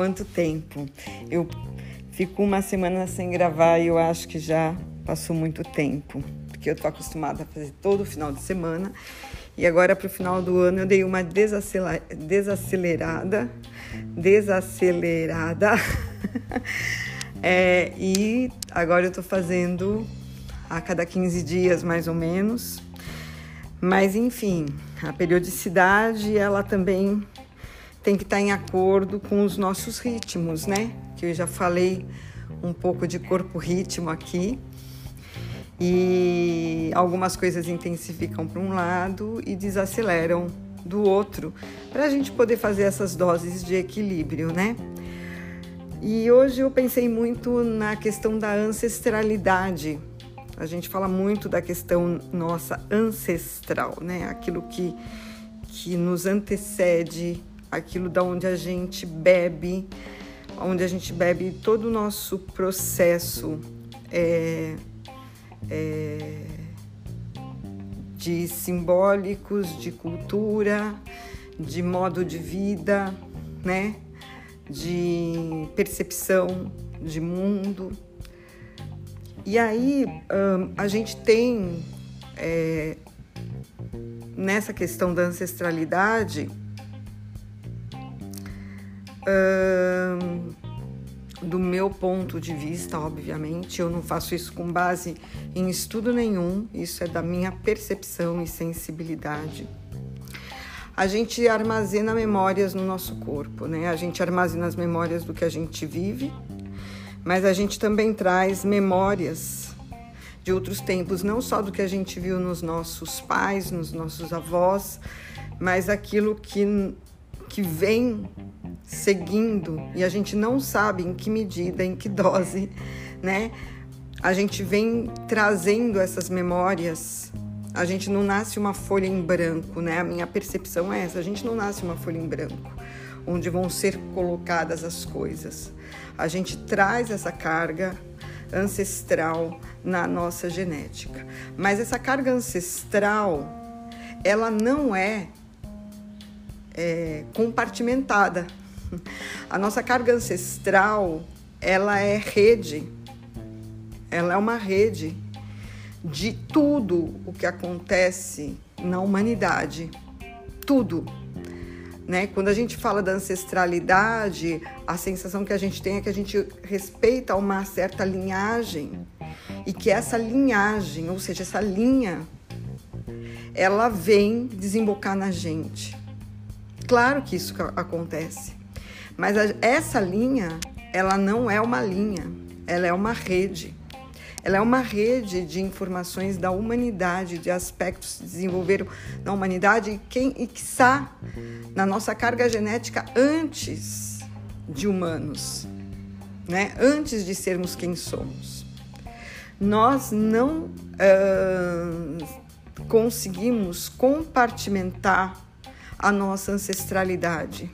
quanto tempo. Eu fico uma semana sem gravar e eu acho que já passou muito tempo, porque eu tô acostumada a fazer todo final de semana. E agora para o final do ano eu dei uma desacelerada, desacelerada. é, e agora eu tô fazendo a cada 15 dias mais ou menos. Mas enfim, a periodicidade ela também tem que estar em acordo com os nossos ritmos, né? Que eu já falei um pouco de corpo-ritmo aqui. E algumas coisas intensificam para um lado e desaceleram do outro, para a gente poder fazer essas doses de equilíbrio, né? E hoje eu pensei muito na questão da ancestralidade. A gente fala muito da questão nossa ancestral, né? Aquilo que, que nos antecede aquilo da onde a gente bebe, onde a gente bebe todo o nosso processo é, é, de simbólicos, de cultura, de modo de vida, né? de percepção de mundo. E aí um, a gente tem é, nessa questão da ancestralidade do meu ponto de vista, obviamente, eu não faço isso com base em estudo nenhum, isso é da minha percepção e sensibilidade. A gente armazena memórias no nosso corpo, né? A gente armazena as memórias do que a gente vive, mas a gente também traz memórias de outros tempos, não só do que a gente viu nos nossos pais, nos nossos avós, mas aquilo que, que vem seguindo e a gente não sabe em que medida, em que dose, né? A gente vem trazendo essas memórias. A gente não nasce uma folha em branco, né? A minha percepção é essa: a gente não nasce uma folha em branco, onde vão ser colocadas as coisas. A gente traz essa carga ancestral na nossa genética. Mas essa carga ancestral, ela não é, é compartimentada a nossa carga ancestral, ela é rede. Ela é uma rede de tudo o que acontece na humanidade. Tudo. Né? Quando a gente fala da ancestralidade, a sensação que a gente tem é que a gente respeita uma certa linhagem e que essa linhagem, ou seja, essa linha, ela vem desembocar na gente. Claro que isso acontece. Mas essa linha, ela não é uma linha, ela é uma rede. Ela é uma rede de informações da humanidade, de aspectos que se desenvolveram na humanidade e, quem, e que está na nossa carga genética antes de humanos, né? antes de sermos quem somos. Nós não uh, conseguimos compartimentar a nossa ancestralidade.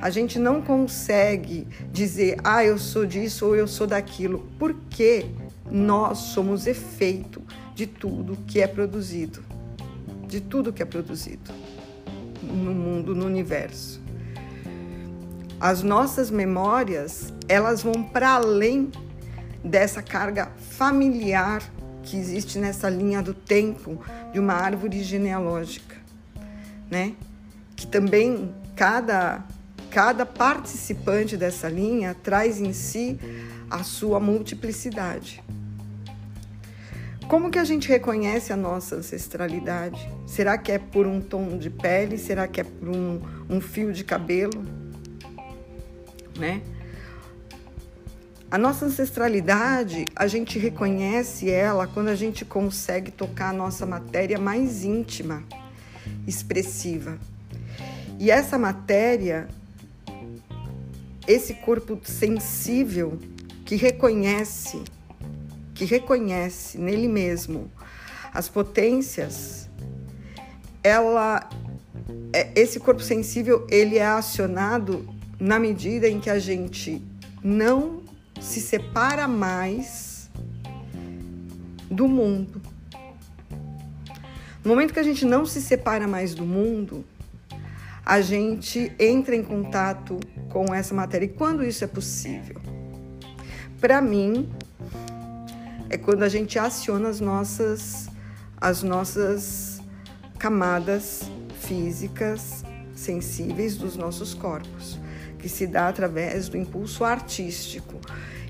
A gente não consegue dizer, ah, eu sou disso ou eu sou daquilo, porque nós somos efeito de tudo que é produzido, de tudo que é produzido no mundo, no universo. As nossas memórias, elas vão para além dessa carga familiar que existe nessa linha do tempo de uma árvore genealógica, né? Que também cada Cada participante dessa linha traz em si a sua multiplicidade. Como que a gente reconhece a nossa ancestralidade? Será que é por um tom de pele? Será que é por um, um fio de cabelo? Né? A nossa ancestralidade, a gente reconhece ela quando a gente consegue tocar a nossa matéria mais íntima, expressiva. E essa matéria esse corpo sensível que reconhece, que reconhece nele mesmo as potências, ela é, esse corpo sensível ele é acionado na medida em que a gente não se separa mais do mundo. No momento que a gente não se separa mais do mundo, a gente entra em contato com essa matéria. E quando isso é possível? Para mim, é quando a gente aciona as nossas, as nossas camadas físicas sensíveis dos nossos corpos, que se dá através do impulso artístico.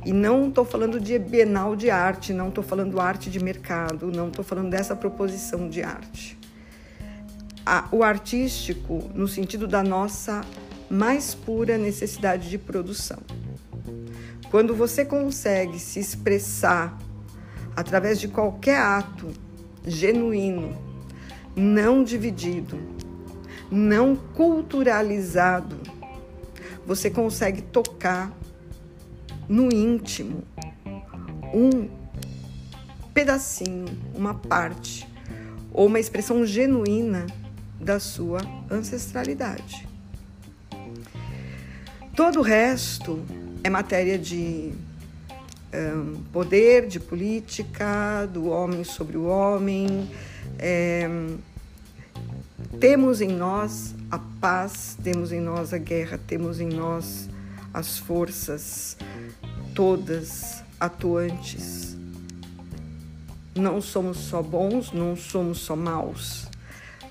E não estou falando de bienal de arte, não estou falando arte de mercado, não estou falando dessa proposição de arte. O artístico, no sentido da nossa mais pura necessidade de produção. Quando você consegue se expressar através de qualquer ato genuíno, não dividido, não culturalizado, você consegue tocar no íntimo um pedacinho, uma parte ou uma expressão genuína da sua ancestralidade. Todo o resto é matéria de um, poder, de política, do homem sobre o homem. É, temos em nós a paz, temos em nós a guerra, temos em nós as forças todas atuantes. Não somos só bons, não somos só maus.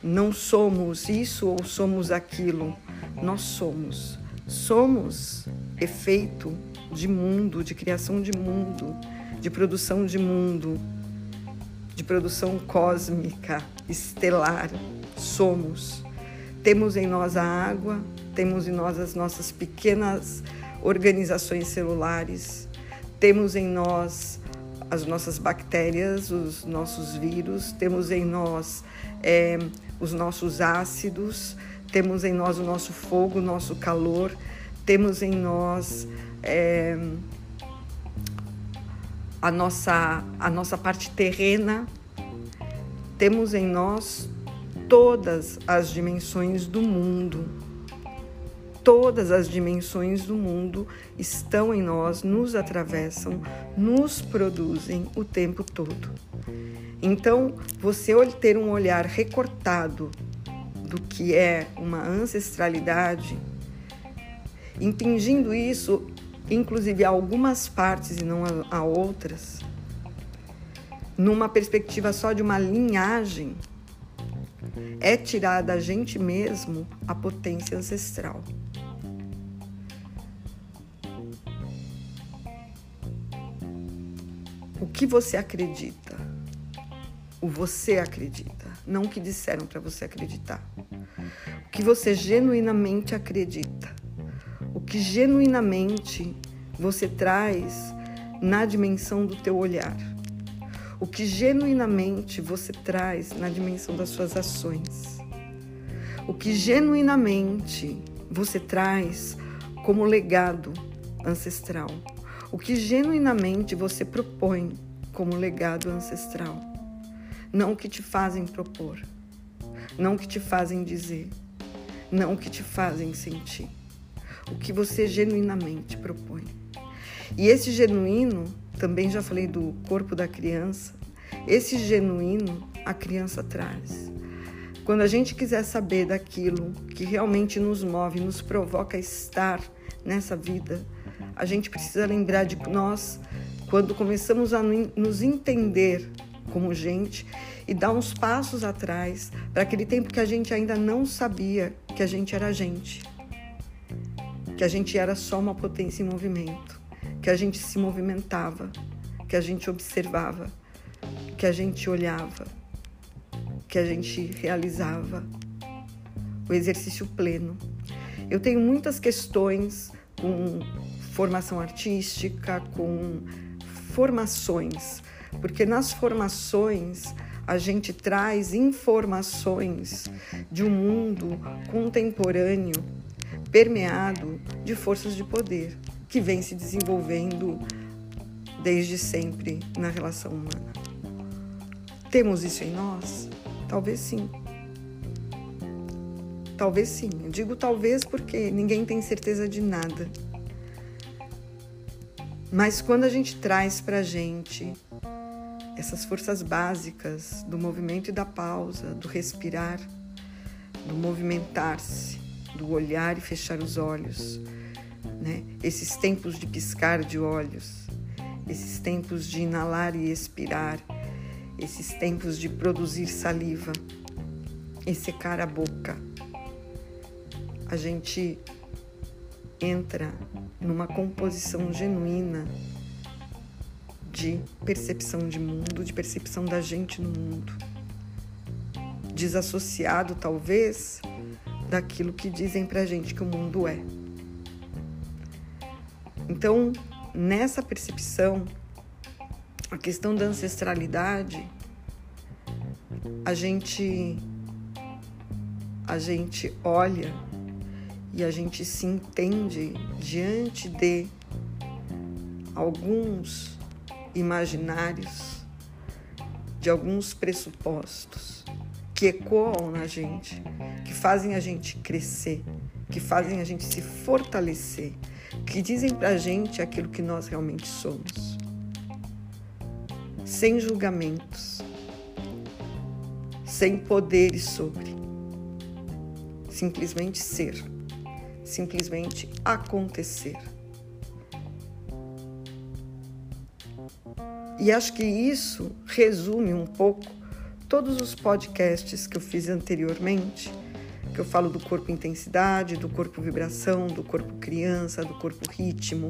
Não somos isso ou somos aquilo. Nós somos. Somos efeito de mundo, de criação de mundo, de produção de mundo, de produção cósmica, estelar. Somos. Temos em nós a água, temos em nós as nossas pequenas organizações celulares, temos em nós as nossas bactérias, os nossos vírus, temos em nós é, os nossos ácidos, temos em nós o nosso fogo, o nosso calor, temos em nós é, a, nossa, a nossa parte terrena, temos em nós todas as dimensões do mundo. Todas as dimensões do mundo estão em nós, nos atravessam, nos produzem o tempo todo. Então, você ter um olhar recortado do que é uma ancestralidade, impingindo isso inclusive a algumas partes e não a, outras, numa perspectiva só de uma linhagem, é tirar da gente mesmo a potência ancestral. O que você acredita? O você acredita, não o que disseram para você acreditar. O que você genuinamente acredita o que genuinamente você traz na dimensão do teu olhar, o que genuinamente você traz na dimensão das suas ações, o que genuinamente você traz como legado ancestral, o que genuinamente você propõe como legado ancestral, não o que te fazem propor, não o que te fazem dizer, não o que te fazem sentir o que você genuinamente propõe. E esse genuíno, também já falei do corpo da criança, esse genuíno a criança traz. Quando a gente quiser saber daquilo que realmente nos move, nos provoca a estar nessa vida, a gente precisa lembrar de nós quando começamos a nos entender como gente e dar uns passos atrás para aquele tempo que a gente ainda não sabia que a gente era gente que a gente era só uma potência em movimento, que a gente se movimentava, que a gente observava, que a gente olhava, que a gente realizava o exercício pleno. Eu tenho muitas questões com formação artística, com formações, porque nas formações a gente traz informações de um mundo contemporâneo permeado de forças de poder que vem se desenvolvendo desde sempre na relação humana. Temos isso em nós? Talvez sim. Talvez sim. Eu digo talvez porque ninguém tem certeza de nada. Mas quando a gente traz para a gente essas forças básicas do movimento e da pausa, do respirar, do movimentar-se, do olhar e fechar os olhos, né? Esses tempos de piscar de olhos, esses tempos de inalar e expirar, esses tempos de produzir saliva e secar a boca. A gente entra numa composição genuína de percepção de mundo, de percepção da gente no mundo. Desassociado, talvez, daquilo que dizem pra gente que o mundo é. Então, nessa percepção, a questão da ancestralidade, a gente a gente olha e a gente se entende diante de alguns imaginários, de alguns pressupostos que ecoam na gente, que fazem a gente crescer, que fazem a gente se fortalecer, que dizem pra gente aquilo que nós realmente somos. Sem julgamentos, sem poderes sobre. Simplesmente ser, simplesmente acontecer. E acho que isso resume um pouco todos os podcasts que eu fiz anteriormente, que eu falo do corpo intensidade, do corpo vibração, do corpo criança, do corpo ritmo,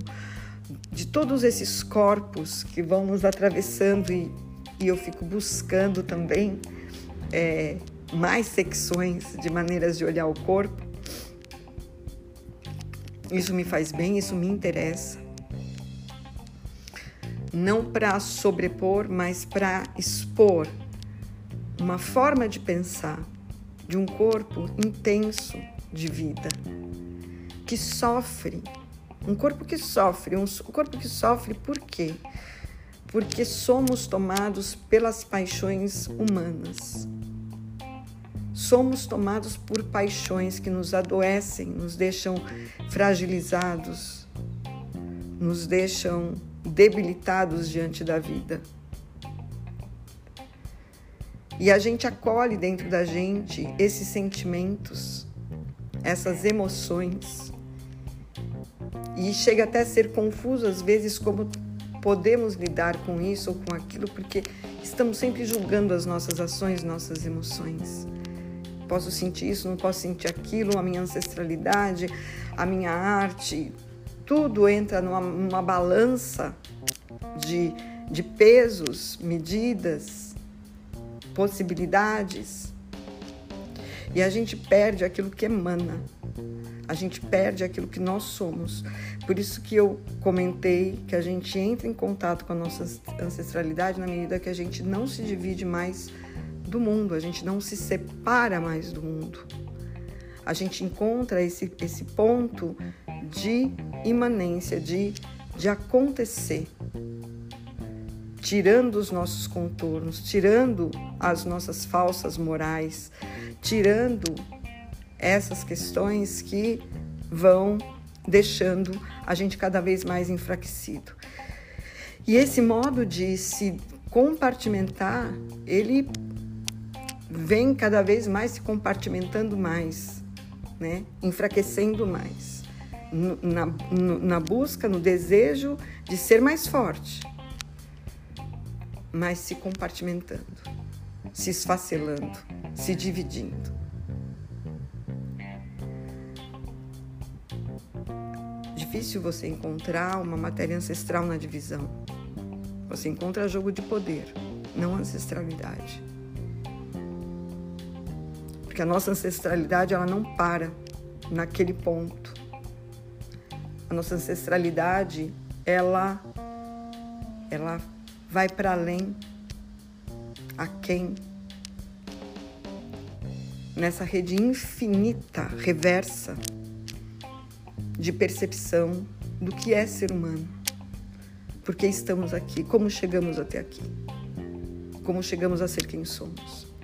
de todos esses corpos que vão nos atravessando e, e eu fico buscando também é, mais secções de maneiras de olhar o corpo. Isso me faz bem, isso me interessa não para sobrepor, mas para expor uma forma de pensar de um corpo intenso de vida, que sofre, um corpo que sofre, um corpo que sofre por quê? Porque somos tomados pelas paixões humanas. Somos tomados por paixões que nos adoecem, nos deixam fragilizados, nos deixam debilitados diante da vida. E a gente acolhe dentro da gente esses sentimentos, essas emoções. E chega até a ser confuso às vezes como podemos lidar com isso ou com aquilo, porque estamos sempre julgando as nossas ações, nossas emoções. Posso sentir isso, não posso sentir aquilo, a minha ancestralidade, a minha arte, tudo entra numa, numa balança de, de pesos, medidas, possibilidades. E a gente perde aquilo que emana, a gente perde aquilo que nós somos. Por isso que eu comentei que a gente entra em contato com a nossa ancestralidade na medida que a gente não se divide mais do mundo, a gente não se separa mais do mundo. A gente encontra esse, esse ponto de imanência, de, de acontecer, tirando os nossos contornos, tirando as nossas falsas morais, tirando essas questões que vão deixando a gente cada vez mais enfraquecido. E esse modo de se compartimentar, ele vem cada vez mais se compartimentando mais, né? enfraquecendo mais na, na busca, no desejo de ser mais forte, mas se compartimentando, se esfacelando, se dividindo. Difícil você encontrar uma matéria ancestral na divisão. Você encontra jogo de poder, não ancestralidade. Porque a nossa ancestralidade ela não para naquele ponto a nossa ancestralidade, ela ela vai para além, a quem nessa rede infinita, reversa de percepção do que é ser humano. Por que estamos aqui? Como chegamos até aqui? Como chegamos a ser quem somos?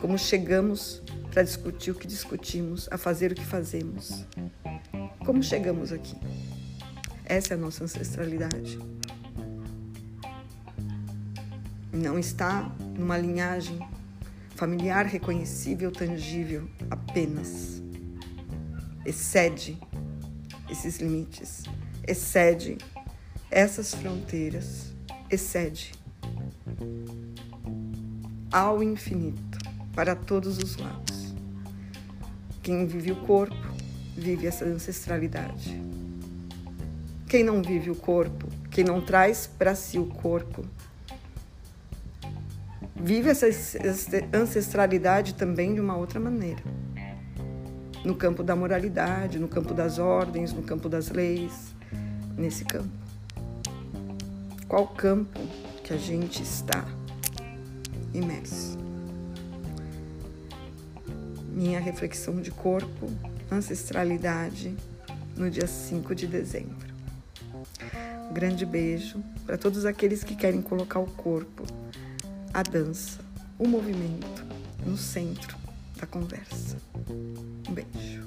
Como chegamos para discutir o que discutimos, a fazer o que fazemos? Como chegamos aqui? Essa é a nossa ancestralidade. Não está numa linhagem familiar reconhecível, tangível apenas. excede esses limites, excede essas fronteiras, excede ao infinito, para todos os lados. Quem vive o corpo, vive essa ancestralidade. Quem não vive o corpo, quem não traz para si o corpo, vive essa ancestralidade também de uma outra maneira. No campo da moralidade, no campo das ordens, no campo das leis, nesse campo. Qual campo que a gente está imerso? Minha reflexão de corpo, ancestralidade, no dia 5 de dezembro. Um grande beijo para todos aqueles que querem colocar o corpo a dança, o movimento no centro da conversa. Um beijo.